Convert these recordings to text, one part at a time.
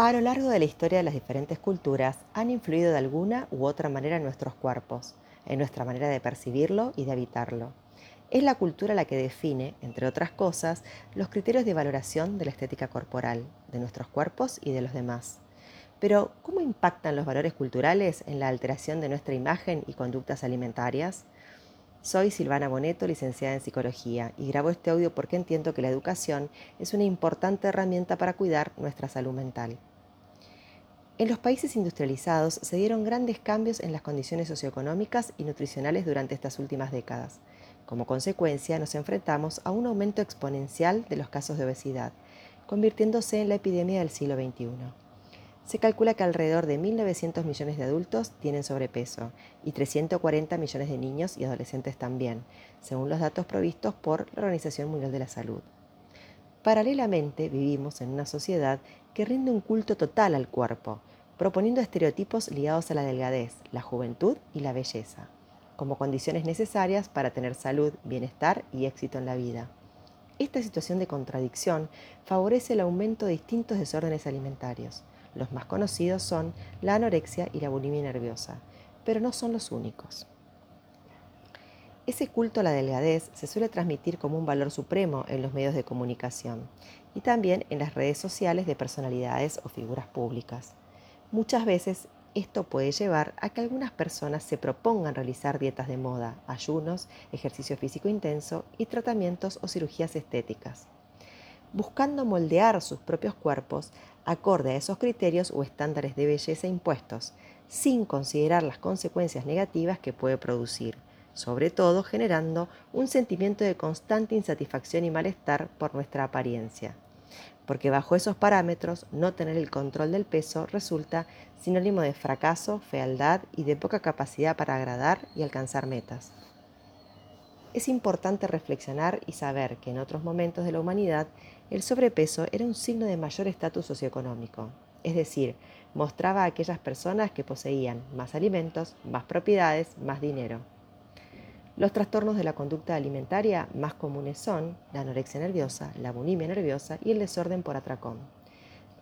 A lo largo de la historia de las diferentes culturas han influido de alguna u otra manera en nuestros cuerpos, en nuestra manera de percibirlo y de habitarlo. Es la cultura la que define, entre otras cosas, los criterios de valoración de la estética corporal, de nuestros cuerpos y de los demás. Pero, ¿cómo impactan los valores culturales en la alteración de nuestra imagen y conductas alimentarias? Soy Silvana Boneto, licenciada en Psicología, y grabo este audio porque entiendo que la educación es una importante herramienta para cuidar nuestra salud mental. En los países industrializados se dieron grandes cambios en las condiciones socioeconómicas y nutricionales durante estas últimas décadas. Como consecuencia, nos enfrentamos a un aumento exponencial de los casos de obesidad, convirtiéndose en la epidemia del siglo XXI. Se calcula que alrededor de 1.900 millones de adultos tienen sobrepeso y 340 millones de niños y adolescentes también, según los datos provistos por la Organización Mundial de la Salud. Paralelamente, vivimos en una sociedad que rinde un culto total al cuerpo, proponiendo estereotipos ligados a la delgadez, la juventud y la belleza, como condiciones necesarias para tener salud, bienestar y éxito en la vida. Esta situación de contradicción favorece el aumento de distintos desórdenes alimentarios, los más conocidos son la anorexia y la bulimia nerviosa, pero no son los únicos. Ese culto a la delgadez se suele transmitir como un valor supremo en los medios de comunicación y también en las redes sociales de personalidades o figuras públicas. Muchas veces esto puede llevar a que algunas personas se propongan realizar dietas de moda, ayunos, ejercicio físico intenso y tratamientos o cirugías estéticas buscando moldear sus propios cuerpos acorde a esos criterios o estándares de belleza impuestos, sin considerar las consecuencias negativas que puede producir, sobre todo generando un sentimiento de constante insatisfacción y malestar por nuestra apariencia. Porque bajo esos parámetros, no tener el control del peso resulta sinónimo de fracaso, fealdad y de poca capacidad para agradar y alcanzar metas es importante reflexionar y saber que en otros momentos de la humanidad el sobrepeso era un signo de mayor estatus socioeconómico, es decir, mostraba a aquellas personas que poseían más alimentos, más propiedades, más dinero. Los trastornos de la conducta alimentaria más comunes son la anorexia nerviosa, la bulimia nerviosa y el desorden por atracón.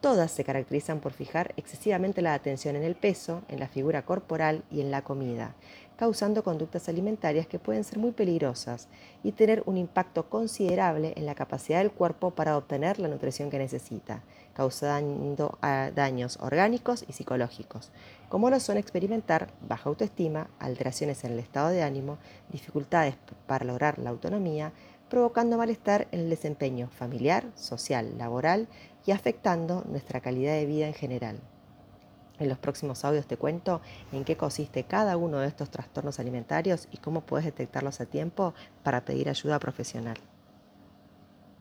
Todas se caracterizan por fijar excesivamente la atención en el peso, en la figura corporal y en la comida, causando conductas alimentarias que pueden ser muy peligrosas y tener un impacto considerable en la capacidad del cuerpo para obtener la nutrición que necesita, causando daños orgánicos y psicológicos, como lo son experimentar baja autoestima, alteraciones en el estado de ánimo, dificultades para lograr la autonomía, provocando malestar en el desempeño familiar, social, laboral y afectando nuestra calidad de vida en general. En los próximos audios te cuento en qué consiste cada uno de estos trastornos alimentarios y cómo puedes detectarlos a tiempo para pedir ayuda profesional.